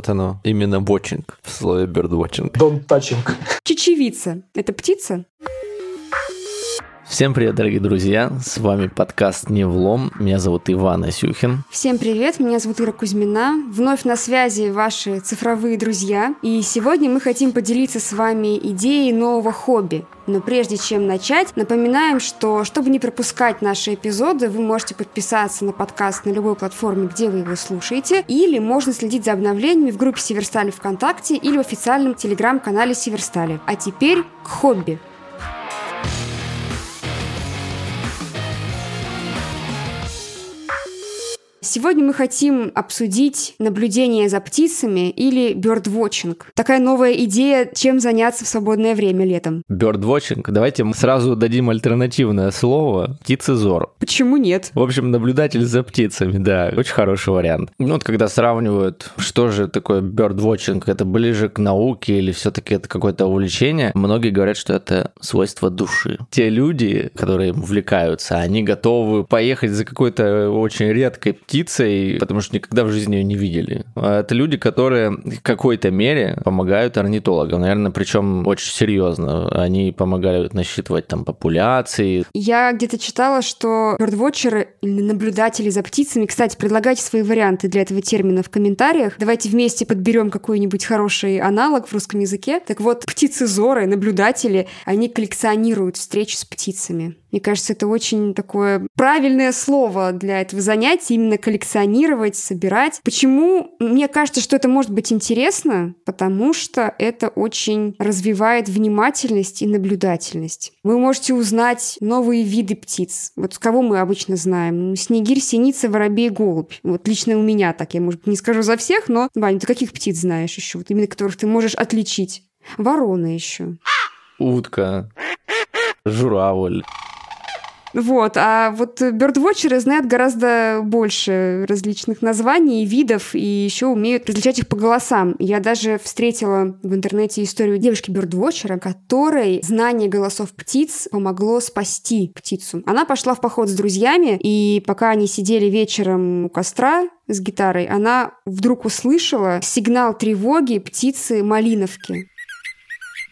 вот оно, именно watching в слове birdwatching. Don't touching. Чечевица. Это птица? Всем привет, дорогие друзья! С вами подкаст «Не влом». Меня зовут Иван Асюхин. Всем привет, меня зовут Ира Кузьмина. Вновь на связи ваши цифровые друзья. И сегодня мы хотим поделиться с вами идеей нового хобби. Но прежде чем начать, напоминаем, что чтобы не пропускать наши эпизоды, вы можете подписаться на подкаст на любой платформе, где вы его слушаете, или можно следить за обновлениями в группе Северстали ВКонтакте или в официальном телеграм-канале Северстали. А теперь к хобби. Сегодня мы хотим обсудить наблюдение за птицами или birdwatching. Такая новая идея, чем заняться в свободное время летом. Birdwatching. Давайте мы сразу дадим альтернативное слово. Птицезор. Почему нет? В общем, наблюдатель за птицами, да. Очень хороший вариант. Ну вот когда сравнивают, что же такое birdwatching, это ближе к науке или все-таки это какое-то увлечение, многие говорят, что это свойство души. Те люди, которые увлекаются, они готовы поехать за какой-то очень редкой птицей, потому что никогда в жизни ее не видели. А это люди, которые в какой-то мере помогают орнитологам, наверное, причем очень серьезно. Они помогают насчитывать там популяции. Я где-то читала, что бердвотчеры или наблюдатели за птицами, кстати, предлагайте свои варианты для этого термина в комментариях. Давайте вместе подберем какой-нибудь хороший аналог в русском языке. Так вот, птицезоры, наблюдатели, они коллекционируют встречи с птицами. Мне кажется, это очень такое правильное слово для этого занятия, именно коллекционировать, собирать. Почему? Мне кажется, что это может быть интересно, потому что это очень развивает внимательность и наблюдательность. Вы можете узнать новые виды птиц. Вот кого мы обычно знаем? Снегирь, синица, воробей, голубь. Вот лично у меня так. Я, может, не скажу за всех, но, Ваня, ты каких птиц знаешь еще? Вот именно которых ты можешь отличить? Ворона еще. Утка. Журавль. Вот, а вот бердвотчеры знают гораздо больше различных названий, видов, и еще умеют различать их по голосам. Я даже встретила в интернете историю девушки-бердвотчера, которой знание голосов птиц помогло спасти птицу. Она пошла в поход с друзьями, и пока они сидели вечером у костра, с гитарой, она вдруг услышала сигнал тревоги птицы Малиновки.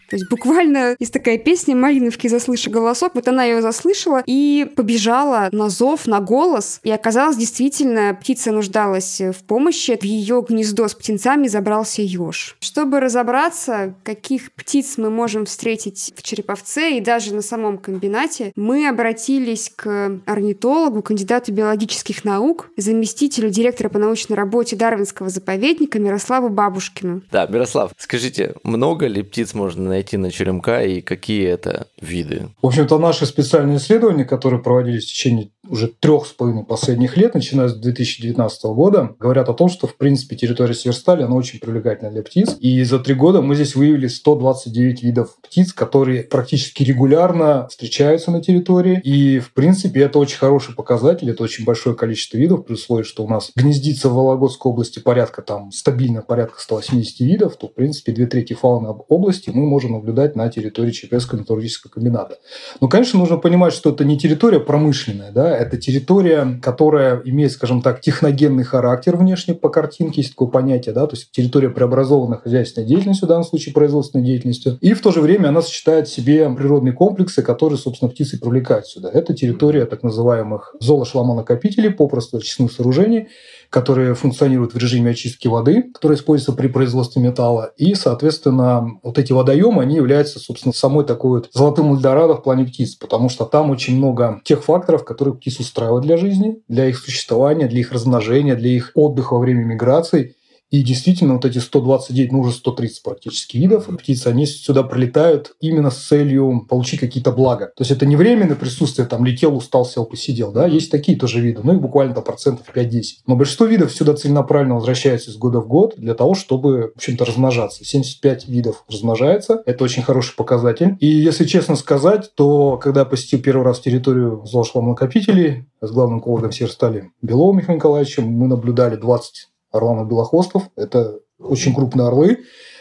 То есть буквально есть такая песня «Малиновки, заслыша голосок». Вот она ее заслышала и побежала на зов, на голос. И оказалось, действительно, птица нуждалась в помощи. В ее гнездо с птенцами забрался еж. Чтобы разобраться, каких птиц мы можем встретить в Череповце и даже на самом комбинате, мы обратились к орнитологу, кандидату биологических наук, заместителю директора по научной работе Дарвинского заповедника Мирославу Бабушкину. Да, Мирослав, скажите, много ли птиц можно найти найти на черемка и какие это виды? В общем-то, наши специальные исследования, которые проводились в течение уже трех с половиной последних лет, начиная с 2019 года, говорят о том, что, в принципе, территория Северстали, она очень привлекательна для птиц. И за три года мы здесь выявили 129 видов птиц, которые практически регулярно встречаются на территории. И, в принципе, это очень хороший показатель, это очень большое количество видов, при условии, что у нас гнездится в Вологодской области порядка, там, стабильно порядка 180 видов, то, в принципе, две трети фауны области мы можем наблюдать на территории ЧПСского металлургического комбината. Но, конечно, нужно понимать, что это не территория промышленная, да, это территория, которая имеет, скажем так, техногенный характер внешне по картинке, есть такое понятие, да, то есть территория преобразованная хозяйственной деятельностью, в данном случае производственной деятельностью, и в то же время она сочетает в себе природные комплексы, которые, собственно, птицы привлекают сюда. Это территория так называемых золошламонакопителей, попросту очистных сооружений, которые функционируют в режиме очистки воды, которая используется при производстве металла. И, соответственно, вот эти водоемы, они являются, собственно, самой такой вот золотым эльдорадо в плане птиц, потому что там очень много тех факторов, которые птиц устраивают для жизни, для их существования, для их размножения, для их отдыха во время миграции. И действительно, вот эти 129, ну уже 130 практически видов птиц, они сюда прилетают именно с целью получить какие-то блага. То есть это не временное присутствие, там летел, устал, сел, посидел. Да? Есть такие тоже виды, ну их буквально там процентов 5-10. Но большинство видов сюда целенаправленно возвращаются из года в год для того, чтобы, в общем-то, размножаться. 75 видов размножается. Это очень хороший показатель. И если честно сказать, то когда я посетил первый раз территорию золошлам-накопителей с главным экологом Северстали Беловым Михаилом Николаевичем, мы наблюдали 20 орланов белохвостов. Это очень крупные орлы,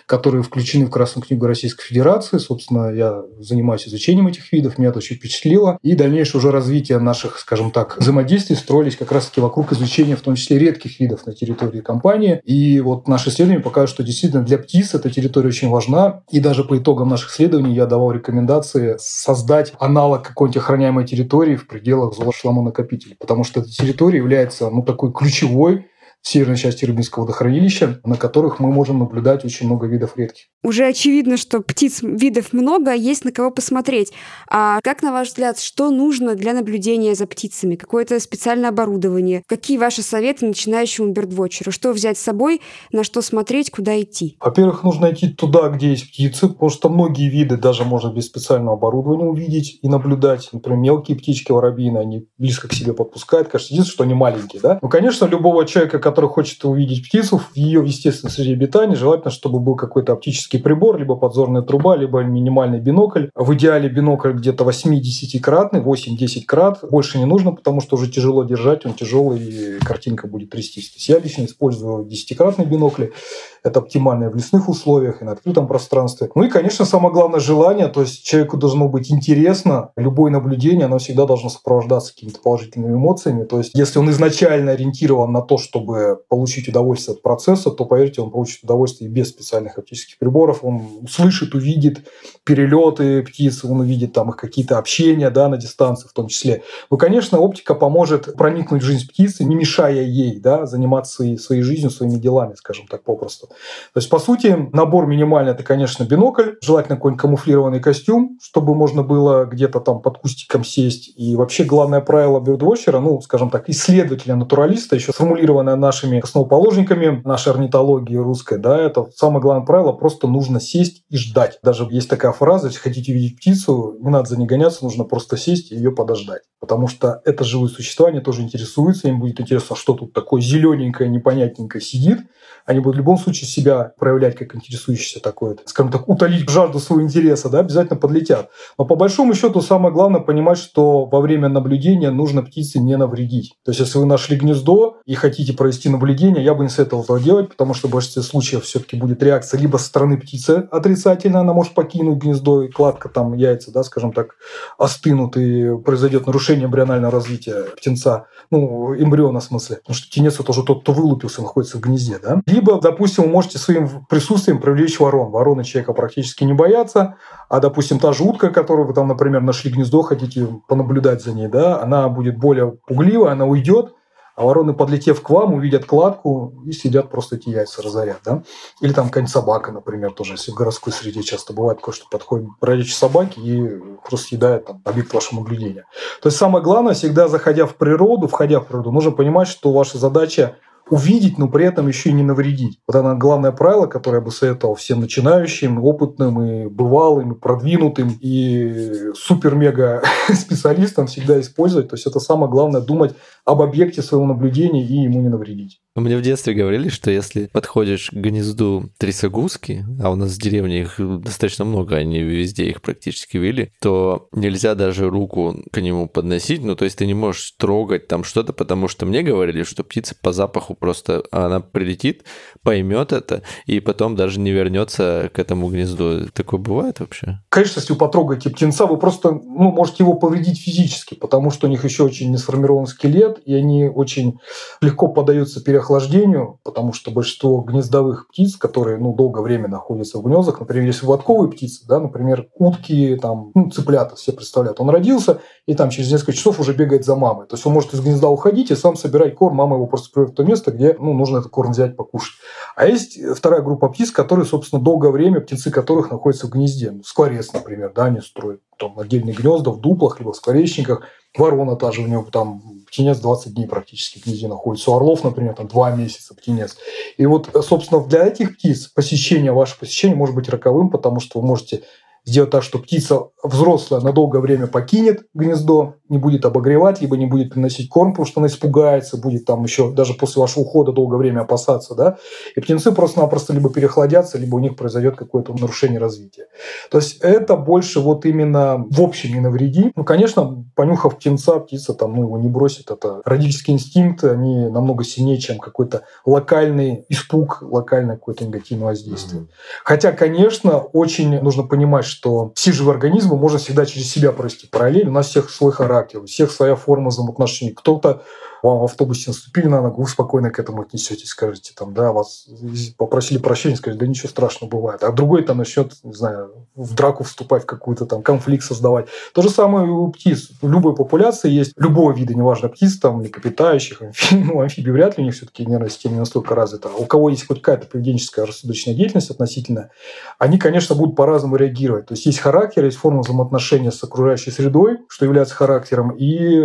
которые включены в Красную книгу Российской Федерации. Собственно, я занимаюсь изучением этих видов, меня это очень впечатлило. И дальнейшее уже развитие наших, скажем так, взаимодействий строились как раз-таки вокруг изучения, в том числе редких видов на территории компании. И вот наши исследования показывают, что действительно для птиц эта территория очень важна. И даже по итогам наших исследований я давал рекомендации создать аналог какой-нибудь охраняемой территории в пределах золотошламонакопителя, потому что эта территория является ну, такой ключевой в северной части Рыбинского водохранилища, на которых мы можем наблюдать очень много видов редких. Уже очевидно, что птиц видов много, есть на кого посмотреть. А как, на ваш взгляд, что нужно для наблюдения за птицами? Какое-то специальное оборудование? Какие ваши советы начинающему бердвотчеру? Что взять с собой, на что смотреть, куда идти? Во-первых, нужно идти туда, где есть птицы, потому что многие виды даже можно без специального оборудования увидеть и наблюдать. Например, мелкие птички, воробьины, они близко к себе подпускают. Кажется, единственное, что они маленькие. Да? Ну, конечно, любого человека, который хочет увидеть птицу в ее естественной среде обитания, желательно, чтобы был какой-то оптический прибор, либо подзорная труба, либо минимальный бинокль. В идеале бинокль где-то 8-10-кратный, 8-10 крат. Больше не нужно, потому что уже тяжело держать, он тяжелый, и картинка будет трястись. То есть я лично использую 10-кратный бинокль. Это оптимально в лесных условиях и на открытом пространстве. Ну и, конечно, самое главное желание. То есть человеку должно быть интересно. Любое наблюдение, оно всегда должно сопровождаться какими-то положительными эмоциями. То есть если он изначально ориентирован на то, чтобы получить удовольствие от процесса, то, поверьте, он получит удовольствие и без специальных оптических приборов. Он услышит, увидит перелеты птиц, он увидит там их какие-то общения да, на дистанции в том числе. Ну, конечно, оптика поможет проникнуть в жизнь птицы, не мешая ей да, заниматься своей, своей жизнью, своими делами, скажем так, попросту. То есть, по сути, набор минимальный – это, конечно, бинокль, желательно какой-нибудь камуфлированный костюм, чтобы можно было где-то там под кустиком сесть. И вообще главное правило бёрдвотчера, ну, скажем так, исследователя-натуралиста, еще сформулированное нашими основоположниками нашей орнитологии русской, да, это самое главное правило, просто нужно сесть и ждать. Даже есть такая фраза, если хотите видеть птицу, не надо за ней гоняться, нужно просто сесть и ее подождать. Потому что это живые существа, они тоже интересуются, им будет интересно, что тут такое зелененькое, непонятненькое сидит, они будут в любом случае себя проявлять как интересующийся такой, скажем так, утолить жажду своего интереса, да, обязательно подлетят. Но по большому счету самое главное понимать, что во время наблюдения нужно птице не навредить. То есть, если вы нашли гнездо и хотите провести наблюдение, я бы не советовал этого делать, потому что в большинстве случаев все-таки будет реакция либо со стороны птицы отрицательная, она может покинуть гнездо, и кладка там, яйца, да, скажем так, остынут, и произойдет нарушение эмбрионального развития птенца, ну, эмбриона в смысле, потому что птенец это уже тот, кто вылупился, находится в гнезде, да. Либо, допустим, вы можете своим присутствием привлечь ворон. Вороны человека практически не боятся, а, допустим, та же утка, которую вы там, например, нашли гнездо, хотите понаблюдать за ней, да, она будет более пугливая, она уйдет, а вороны, подлетев к вам, увидят кладку и сидят просто эти яйца разорят. Да? Или там какая-нибудь собака, например, тоже, если в городской среде часто бывает такое, что подходит бродячие собаки и просто съедает там, объект вашего наблюдения. То есть самое главное, всегда заходя в природу, входя в природу, нужно понимать, что ваша задача увидеть, но при этом еще и не навредить. Вот это главное правило, которое я бы советовал всем начинающим, опытным и бывалым, и продвинутым, и супер-мега специалистам всегда использовать. То есть это самое главное думать об объекте своего наблюдения и ему не навредить. Мне в детстве говорили, что если подходишь к гнезду трясогузки, а у нас в деревне их достаточно много, они везде их практически вели, то нельзя даже руку к нему подносить, ну то есть ты не можешь трогать там что-то, потому что мне говорили, что птица по запаху просто, она прилетит, поймет это, и потом даже не вернется к этому гнезду. Такое бывает вообще? Конечно, если вы потрогаете птенца, вы просто ну, можете его повредить физически, потому что у них еще очень не сформирован скелет, и они очень легко поддаются переохлаждению, потому что большинство гнездовых птиц, которые ну, долгое время находятся в гнездах, например, если водковые птицы, да, например, утки, там, ну, цыплята, все представляют, он родился, и там через несколько часов уже бегает за мамой. То есть он может из гнезда уходить и сам собирать корм, мама его просто приводит в то место, где ну, нужно этот корм взять, покушать. А есть вторая группа птиц, которые, собственно, долгое время, птенцы которых находятся в гнезде. Ну, скворец, например, да, они строят там отдельные гнезда в дуплах, либо в скворечниках. Ворона та же, у него там птенец 20 дней практически в гнезде находится. У орлов, например, там 2 месяца птенец. И вот, собственно, для этих птиц посещение, ваше посещение может быть роковым, потому что вы можете сделать так, что птица взрослая на долгое время покинет гнездо, не будет обогревать, либо не будет приносить корм, потому что она испугается, будет там еще даже после вашего ухода долгое время опасаться, да, и птенцы просто-напросто либо перехладятся, либо у них произойдет какое-то нарушение развития. То есть это больше вот именно в общем не навреди. Ну, конечно, понюхав птенца, птица там, ну, его не бросит, это родительский инстинкт, они намного сильнее, чем какой-то локальный испуг, локальное какое-то негативное воздействие. Mm-hmm. Хотя, конечно, очень нужно понимать, что все живые организмы можно всегда через себя провести параллель. У нас всех свой характер, у всех своя форма взаимоотношений. Кто-то вам в автобусе наступили на ногу, вы спокойно к этому отнесетесь, скажете, там, да, вас попросили прощения, скажете, да ничего страшного бывает. А другой там начнет, не знаю, в драку вступать, в какую-то там конфликт создавать. То же самое у птиц. В любой популяции есть любого вида, неважно, птиц, там, млекопитающих, амфибий, ну, амфибии вряд ли, у них все-таки нервная система не настолько развита. А у кого есть хоть какая-то поведенческая рассудочная деятельность относительно, они, конечно, будут по-разному реагировать. То есть есть характер, есть форма взаимоотношения с окружающей средой, что является характером, и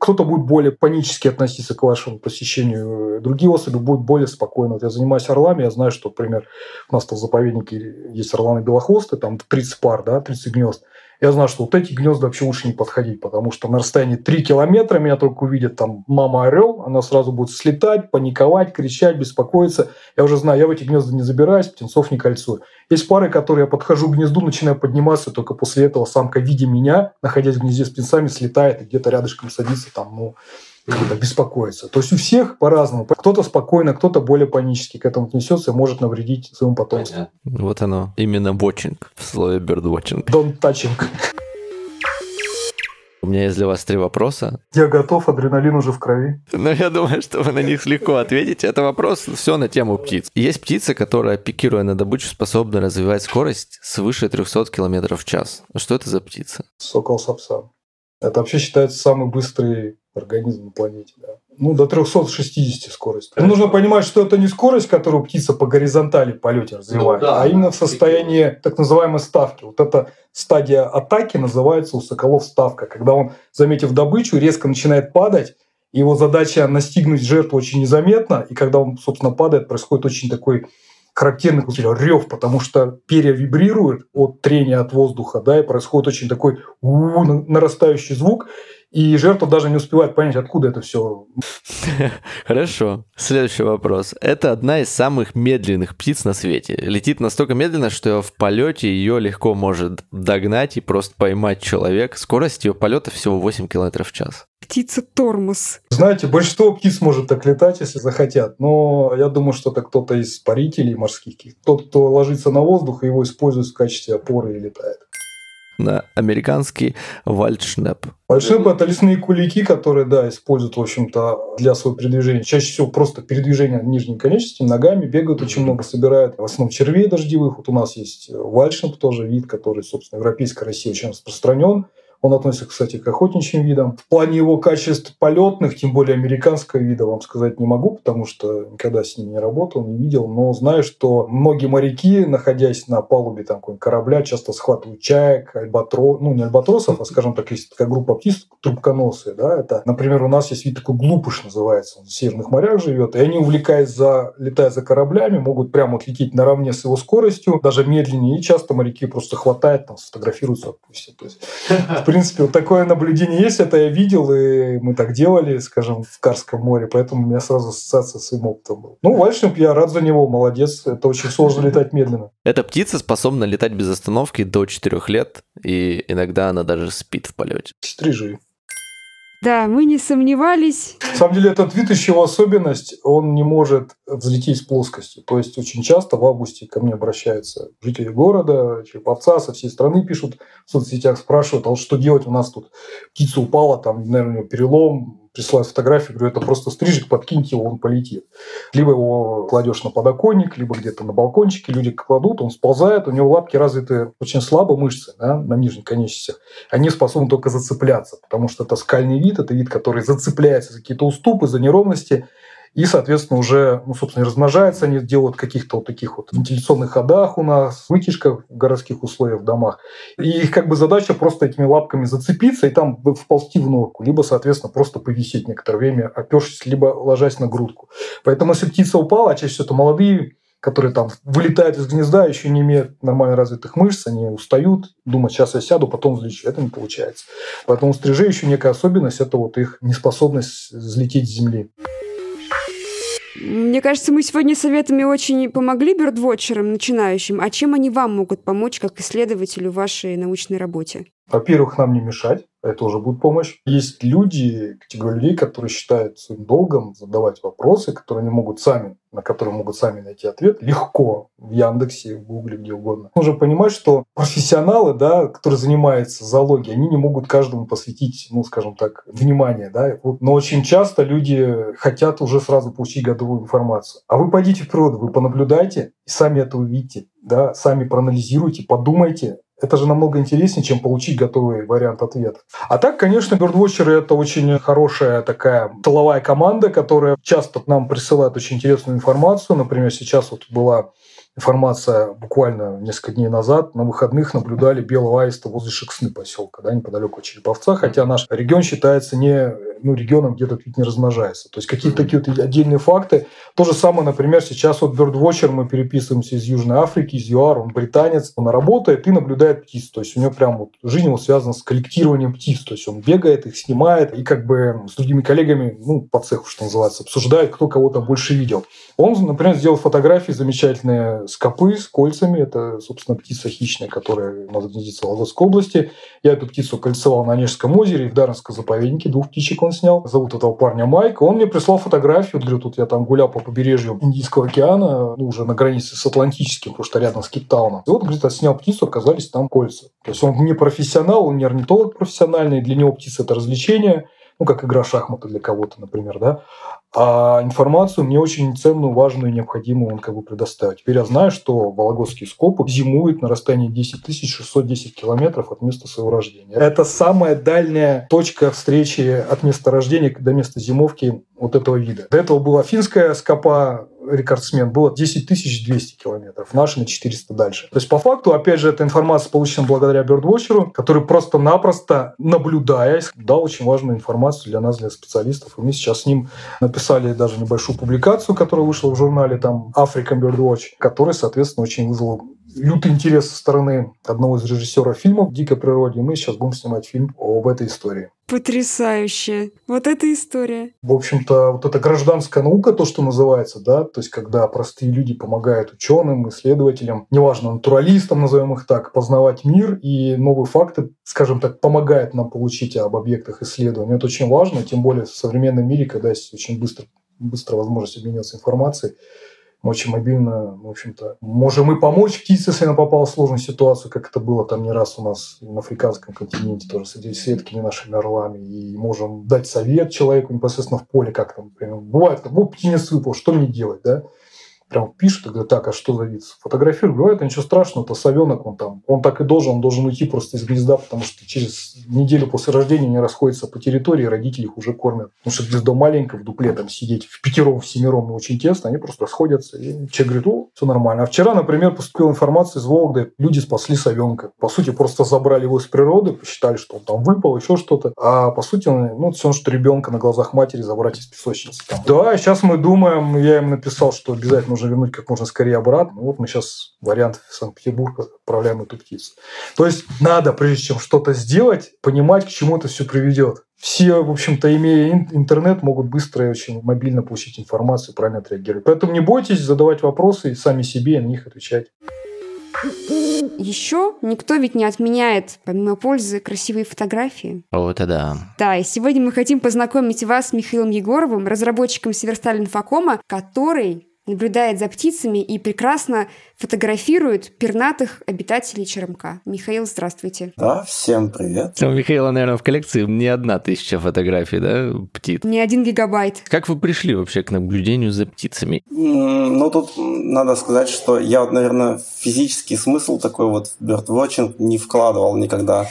кто-то будет более панически относиться к вашему посещению. Другие особи будут более спокойно. Вот я занимаюсь орлами, я знаю, что, например, у нас в заповеднике есть орланы белохвосты, там 30 пар, да, 30 гнезд я знаю, что вот эти гнезда вообще лучше не подходить, потому что на расстоянии 3 километра меня только увидит там мама орел, она сразу будет слетать, паниковать, кричать, беспокоиться. Я уже знаю, я в эти гнезда не забираюсь, птенцов не кольцую. Есть пары, которые я подхожу к гнезду, начинаю подниматься, только после этого самка, видя меня, находясь в гнезде с птенцами, слетает и где-то рядышком садится там, ну, беспокоиться. То есть у всех по-разному. Кто-то спокойно, кто-то более панически к этому отнесется и может навредить своему потомству. Вот оно. Именно watching в слове bird watching. Don't touching. У меня есть для вас три вопроса. Я готов, адреналин уже в крови. Но я думаю, что вы на них легко ответите. Это вопрос все на тему птиц. Есть птица, которая, пикируя на добычу, способна развивать скорость свыше 300 км в час. Что это за птица? Сокол сапсан. Это вообще считается самый быстрый организм на планете. Да. Ну, до 360 скорость. Но нужно понимать, что это не скорость, которую птица по горизонтали в полете развивает, ну, да, а именно в состоянии так называемой ставки. Вот эта стадия атаки называется у соколов ставка. Когда он, заметив добычу, резко начинает падать, его задача настигнуть жертву очень незаметно, и когда он, собственно, падает, происходит очень такой характерный рев, потому что перья вибрируют от трения от воздуха, да, и происходит очень такой нарастающий звук, и жертва даже не успевает понять, откуда это все. Хорошо. Следующий вопрос. Это одна из самых медленных птиц на свете. Летит настолько медленно, что в полете ее легко может догнать и просто поймать человек. Скорость ее полета всего 8 км в час. Птица тормоз. Знаете, большинство птиц может так летать, если захотят. Но я думаю, что это кто-то из парителей морских. Тот, кто ложится на воздух и его использует в качестве опоры и летает на американский вальдшнеп. Вальдшнеп – это лесные кулики, которые, да, используют, в общем-то, для своего передвижения. Чаще всего просто передвижение нижней конечности, ногами, бегают очень много, собирают. В основном червей дождевых. Вот у нас есть вальдшнеп, тоже вид, который, собственно, в Европейской России очень распространен. Он относится, кстати, к охотничьим видам. В плане его качеств полетных, тем более американского вида, вам сказать не могу, потому что никогда с ним не работал, не видел. Но знаю, что многие моряки, находясь на палубе там, корабля, часто схватывают чаек, альбатрос, ну не альбатросов, а, скажем так, есть такая группа птиц, трубконосые. Да? Это, например, у нас есть вид такой глупыш называется, он в северных морях живет, и они, увлекаясь за, летая за кораблями, могут прямо отлететь наравне с его скоростью, даже медленнее, и часто моряки просто хватают, там, сфотографируются, отпустят. То есть, принципе, вот такое наблюдение есть, это я видел, и мы так делали, скажем, в Карском море, поэтому у меня сразу ассоциация с своим опытом была. Ну, Вальшнеп, я рад за него, молодец, это очень сложно летать медленно. Эта птица способна летать без остановки до 4 лет, и иногда она даже спит в полете. Стрижи. Да, мы не сомневались. На самом деле, этот вид еще особенность, он не может взлететь с плоскости. То есть, очень часто в августе ко мне обращаются жители города, череповца со всей страны пишут в соцсетях, спрашивают, а вот что делать, у нас тут птица упала, там, наверное, у него перелом, присылают фотографию, говорю, это просто стрижик, подкиньте его, он полетит. Либо его кладешь на подоконник, либо где-то на балкончике, люди кладут, он сползает, у него лапки развиты очень слабо, мышцы да, на нижних конечностях. Они способны только зацепляться, потому что это скальный вид, это вид, который зацепляется за какие-то уступы, за неровности, и, соответственно, уже, ну, собственно, размножаются они, делают каких-то вот таких вот вентиляционных ходах у нас, вытяжках в городских условиях, в домах. И их как бы задача просто этими лапками зацепиться и там вползти в норку, либо, соответственно, просто повисеть некоторое время, опершись, либо ложась на грудку. Поэтому, если птица упала, а чаще всего это молодые которые там вылетают из гнезда, еще не имеют нормально развитых мышц, они устают, думают, сейчас я сяду, потом взлечу. Это не получается. Поэтому у стрижей еще некая особенность – это вот их неспособность взлететь с земли. Мне кажется, мы сегодня советами очень помогли бёрдвотчерам начинающим. А чем они вам могут помочь как исследователю в вашей научной работе? Во-первых, нам не мешать, это уже будет помощь. Есть люди, категория людей, которые считают своим долгом задавать вопросы, которые они могут сами, на которые могут сами найти ответ легко в Яндексе, в Гугле, где угодно. Нужно понимать, что профессионалы, да, которые занимаются зоологией, они не могут каждому посвятить, ну, скажем так, внимание. Да? Но очень часто люди хотят уже сразу получить годовую информацию. А вы пойдите в природу, вы понаблюдайте и сами это увидите. Да? Сами проанализируйте, подумайте, это же намного интереснее, чем получить готовый вариант ответа. А так, конечно, Birdwatcher – это очень хорошая такая тыловая команда, которая часто нам присылает очень интересную информацию. Например, сейчас вот была информация буквально несколько дней назад. На выходных наблюдали белого аиста возле Шексны поселка, да, неподалеку от Череповца, хотя наш регион считается не ну, регионом, где этот вид не размножается. То есть какие-то такие вот отдельные факты. То же самое, например, сейчас вот Birdwatcher, мы переписываемся из Южной Африки, из ЮАР, он британец, он работает и наблюдает птиц. То есть у него прям вот жизнь его связана с коллектированием птиц. То есть он бегает, их снимает и как бы с другими коллегами, ну, по цеху, что называется, обсуждает, кто кого там больше видел. Он, например, сделал фотографии замечательные скопы с кольцами. Это, собственно, птица хищная, которая у нас гнездится в Вологодской области. Я эту птицу кольцевал на Онежском озере и в Даронском заповеднике. Двух птичек он снял. Зовут этого парня Майк. Он мне прислал фотографию. Говорю, тут я там гулял по побережью Индийского океана, ну, уже на границе с Атлантическим, потому что рядом с Кейптауном. И вот, говорит, снял птицу, оказались там кольца. То есть он не профессионал, он не орнитолог профессиональный. Для него птица – это развлечение ну, как игра шахматы для кого-то, например, да, а информацию мне очень ценную, важную и необходимую он как бы предоставил. Теперь я знаю, что Вологодский скопы зимует на расстоянии 10 610 километров от места своего рождения. Это самая дальняя точка встречи от места рождения до места зимовки вот этого вида. До этого была финская скопа, рекордсмен, было 10 200 километров, наши на 400 дальше. То есть, по факту, опять же, эта информация получена благодаря Birdwatcher, который просто-напросто, наблюдая, дал очень важную информацию для нас, для специалистов. И мы сейчас с ним написали даже небольшую публикацию, которая вышла в журнале там African Birdwatch, который, соответственно, очень вызвал лютый интерес со стороны одного из режиссеров фильмов «Дикой природе». Мы сейчас будем снимать фильм об этой истории. Потрясающе. Вот эта история. В общем-то, вот эта гражданская наука, то, что называется, да, то есть когда простые люди помогают ученым, исследователям, неважно, натуралистам, назовем их так, познавать мир и новые факты, скажем так, помогает нам получить об объектах исследования. Это очень важно, тем более в современном мире, когда есть очень быстро, быстро возможность обмениваться информацией очень мобильно, в общем-то. Можем и помочь птице, если она попала в сложную ситуацию, как это было там не раз у нас на африканском континенте, тоже с сетками нашими орлами. И можем дать совет человеку непосредственно в поле, как там, например, бывает, как, вот птенец выпал, что мне делать, да? Прям пишут и говорят, так, а что за вид? Фотографирую, говорю, это ничего страшного, это совенок, он там, он так и должен, он должен уйти просто из гнезда, потому что через неделю после рождения они расходятся по территории, родители их уже кормят. Потому что гнездо маленькое, в дупле там сидеть в пятером, в семером очень тесно, они просто расходятся. И человек говорит, о, все нормально. А вчера, например, поступила информация из Вологды, люди спасли совенка. По сути, просто забрали его из природы, посчитали, что он там выпал, еще что-то. А по сути, он, ну, все, что ребенка на глазах матери забрать из песочницы. Там. Да, сейчас мы думаем, я им написал, что обязательно нужно вернуть как можно скорее обратно. Вот мы сейчас вариант в Санкт-Петербург отправляем эту птицу. То есть надо, прежде чем что-то сделать, понимать, к чему это все приведет. Все, в общем-то, имея интернет, могут быстро и очень мобильно получить информацию, правильно отреагировать. Поэтому не бойтесь задавать вопросы и сами себе и на них отвечать. Еще никто ведь не отменяет, помимо пользы, красивые фотографии. О, это да. Да, и сегодня мы хотим познакомить вас с Михаилом Егоровым, разработчиком Северсталь Инфокома, который наблюдает за птицами и прекрасно фотографирует пернатых обитателей черемка. Михаил, здравствуйте. Да, всем привет. У Михаила, наверное, в коллекции не одна тысяча фотографий, да, птиц? Не один гигабайт. Как вы пришли вообще к наблюдению за птицами? Ну, тут надо сказать, что я, вот, наверное, физический смысл такой вот в birdwatching не вкладывал никогда.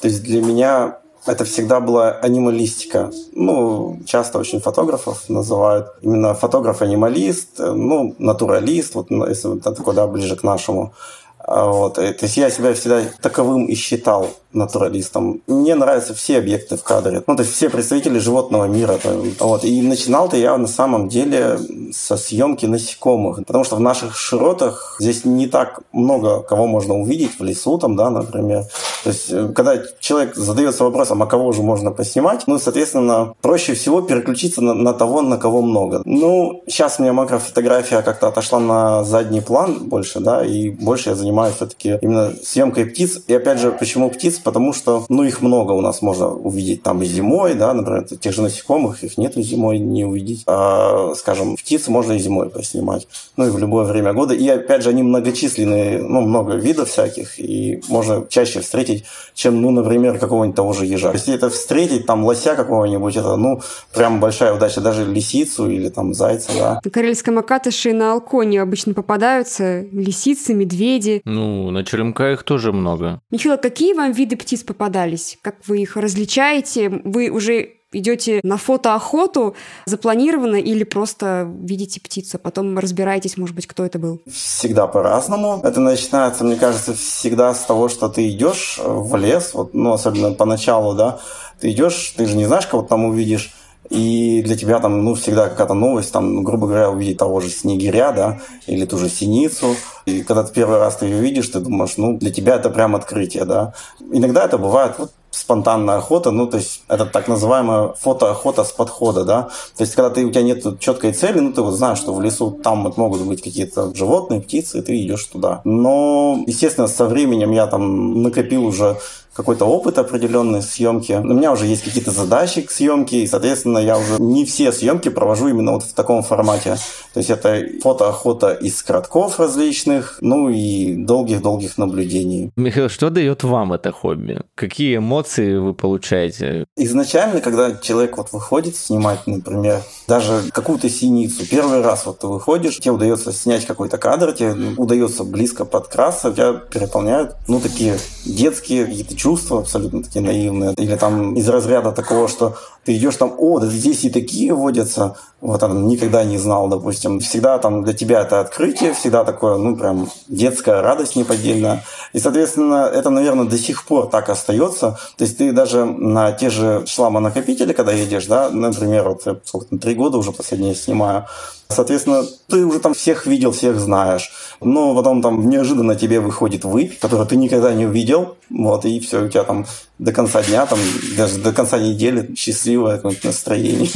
То есть для меня это всегда была анималистика. Ну, часто очень фотографов называют именно фотограф-анималист, ну, натуралист, вот если это куда ближе к нашему. А вот. То есть я себя всегда таковым и считал. Натуралистом. Мне нравятся все объекты в кадре. Ну, то есть все представители животного мира. Вот. И начинал-то я на самом деле со съемки насекомых. Потому что в наших широтах здесь не так много кого можно увидеть в лесу, там, да, например. То есть, э, когда человек задается вопросом, а кого же можно поснимать, ну, соответственно, проще всего переключиться на, на того, на кого много. Ну, сейчас у меня макрофотография как-то отошла на задний план больше, да, и больше я занимаюсь все-таки именно съемкой птиц. И опять же, почему птиц? Потому что, ну, их много у нас можно увидеть там и зимой, да, например, тех же насекомых, их нету зимой не увидеть. А, скажем, птиц можно и зимой поснимать. Ну, и в любое время года. И опять же, они многочисленные, ну, много видов всяких, и можно чаще встретить, чем, ну, например, какого-нибудь того же ежа. Если это встретить, там, лося какого-нибудь, это, ну, прям большая удача. Даже лисицу или там зайца, да. На карельском окатыше на Алконе обычно попадаются лисицы, медведи. Ну, на черемка их тоже много. Михаил, какие вам виды птиц попадались? Как вы их различаете? Вы уже идете на фотоохоту запланированно или просто видите птицу, а потом разбираетесь, может быть, кто это был? Всегда по-разному. Это начинается, мне кажется, всегда с того, что ты идешь в лес, вот, ну, особенно поначалу, да, ты идешь, ты же не знаешь, кого там увидишь, и для тебя там, ну, всегда какая-то новость, там, грубо говоря, увидеть того же снегиря, да, или ту же синицу. И когда ты первый раз ты ее видишь, ты думаешь, ну, для тебя это прям открытие, да. Иногда это бывает вот спонтанная охота, ну, то есть это так называемая фотоохота с подхода, да, то есть когда ты, у тебя нет четкой цели, ну, ты вот знаешь, что в лесу там вот могут быть какие-то животные, птицы, и ты идешь туда. Но, естественно, со временем я там накопил уже какой-то опыт определенной съемки. У меня уже есть какие-то задачи к съемке, и, соответственно, я уже не все съемки провожу именно вот в таком формате. То есть это фотоохота из кратков различных, ну и долгих-долгих наблюдений. Михаил, что дает вам это хобби? Какие эмоции вы получаете? Изначально, когда человек вот выходит снимать, например, даже какую-то синицу, первый раз вот ты выходишь, тебе удается снять какой-то кадр, тебе удается близко подкрасться, тебя переполняют, ну, такие детские какие-то чувства абсолютно такие наивные. Или там из разряда такого, что ты идешь там, о, да здесь и такие водятся, вот там никогда не знал, допустим. Всегда там для тебя это открытие, всегда такое, ну, прям детская радость неподдельная. И, соответственно, это, наверное, до сих пор так остается. То есть ты даже на те же шламонакопители, когда едешь, да, например, вот сколько три года уже последнее снимаю, Соответственно, ты уже там всех видел, всех знаешь. Но потом там неожиданно тебе выходит вы, которую ты никогда не увидел. Вот, и все, у тебя там до конца дня, там, даже до конца недели счастливое настроение.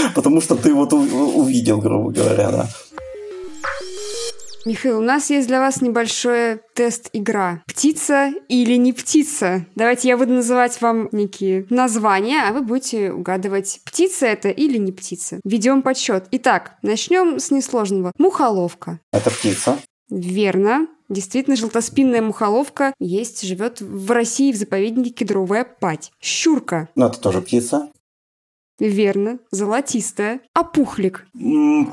Потому что ты вот увидел, грубо говоря, да. Михаил, у нас есть для вас небольшой тест-игра. Птица или не птица? Давайте я буду называть вам некие названия, а вы будете угадывать, птица это или не птица. Ведем подсчет. Итак, начнем с несложного. Мухоловка. Это птица. Верно. Действительно, желтоспинная мухоловка есть, живет в России в заповеднике Кедровая Пать. Щурка. Ну, это тоже птица. Верно, золотистая. А пухлик?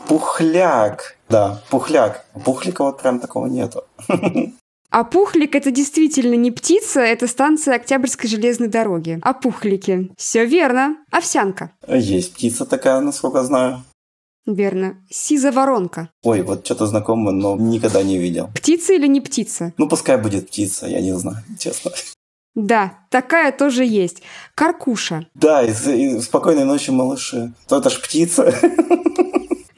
пухляк. Да, пухляк. Пухлика вот прям такого нету. А пухлик это действительно не птица, это станция Октябрьской железной дороги. А пухлики. Все верно. Овсянка. Есть птица такая, насколько знаю. Верно. Сиза-воронка. Ой, вот что-то знакомое, но никогда не видел. Птица или не птица? Ну, пускай будет птица, я не знаю, честно. Да, такая тоже есть. Каркуша. Да, из, из «Спокойной ночи, малыши». То это ж птица.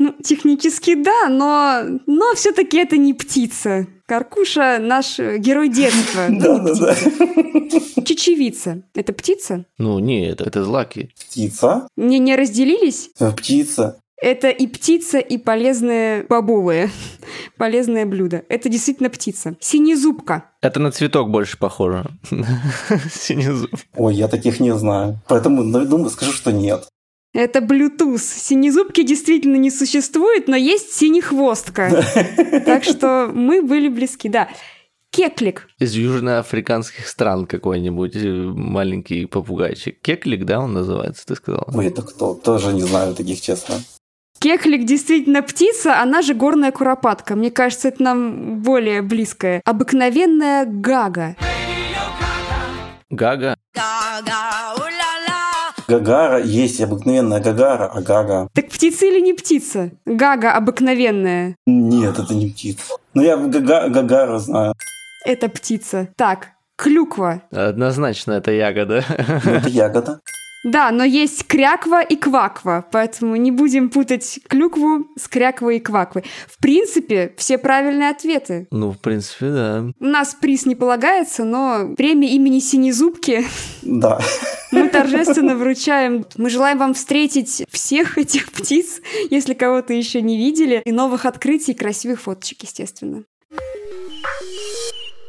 Ну, технически да, но, но все-таки это не птица. Каркуша наш герой детства. Да, да, да. Чечевица. Это птица? Ну, нет, это злаки. Птица? Не, не разделились? Птица. Это и птица, и полезное бобовое. Полезное блюдо. Это действительно птица. Синезубка. Это на цветок больше похоже. Синезуб. Ой, я таких не знаю. Поэтому ну, думаю, скажу, что нет. Это Bluetooth. Синезубки действительно не существует, но есть синехвостка. Так что мы были близки, да. Кеклик. Из южноафриканских стран какой-нибудь э, маленький попугайчик. Кеклик, да, он называется, ты сказал? Ой, это кто? Тоже не знаю таких, честно. Кеклик действительно птица, она же горная куропатка. Мне кажется, это нам более близкое. Обыкновенная гага. Гага? Гагара есть обыкновенная гагара, а гага... Так птица или не птица? Гага обыкновенная. Нет, это не птица. Ну, я гага, гагара знаю. Это птица. Так, клюква. Однозначно это ягода. Ну, это ягода. Да, но есть кряква и кваква, поэтому не будем путать клюкву с кряквой и кваквой. В принципе, все правильные ответы. Ну, в принципе, да. У нас приз не полагается, но премия имени Синезубки Да. мы торжественно вручаем. Мы желаем вам встретить всех этих птиц, если кого-то еще не видели, и новых открытий, и красивых фоточек, естественно.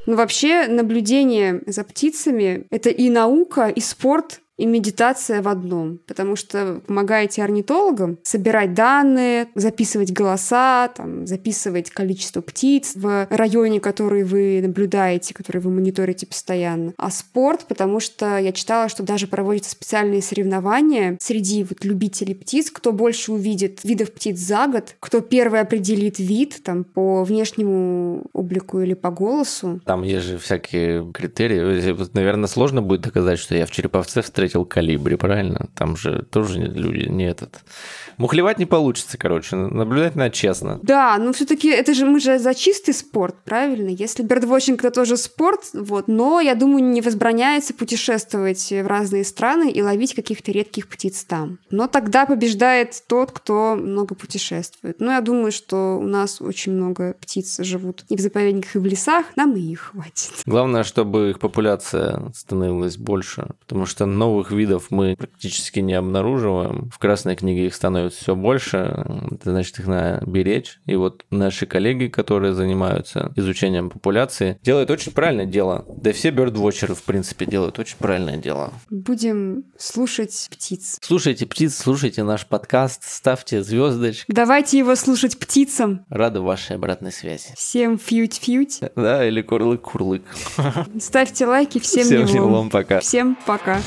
Ну, вообще, наблюдение за птицами — это и наука, и спорт, и медитация в одном, потому что помогаете орнитологам собирать данные, записывать голоса, там, записывать количество птиц в районе, который вы наблюдаете, который вы мониторите постоянно. А спорт, потому что я читала, что даже проводятся специальные соревнования среди вот любителей птиц, кто больше увидит видов птиц за год, кто первый определит вид там по внешнему облику или по голосу. Там есть же всякие критерии. Наверное, сложно будет доказать, что я в Череповце встретил калибри, правильно? Там же тоже люди не этот... Мухлевать не получится, короче, наблюдать надо честно. Да, но все таки это же мы же за чистый спорт, правильно? Если бердвотчинг это тоже спорт, вот, но, я думаю, не возбраняется путешествовать в разные страны и ловить каких-то редких птиц там. Но тогда побеждает тот, кто много путешествует. Но я думаю, что у нас очень много птиц живут и в заповедниках, и в лесах, нам и их хватит. Главное, чтобы их популяция становилась больше, потому что новых видов мы практически не обнаруживаем. В Красной книге их становится все больше, это значит их надо беречь. И вот наши коллеги, которые занимаются изучением популяции, делают очень правильное дело. Да и все бёрдвотчеры, в принципе, делают очень правильное дело. Будем слушать птиц. Слушайте птиц, слушайте наш подкаст, ставьте звездочки. Давайте его слушать птицам. Рады вашей обратной связи. Всем фьють-фьють. Да, или курлык-курлык. Ставьте лайки, всем, Всем не влом, пока. Всем пока.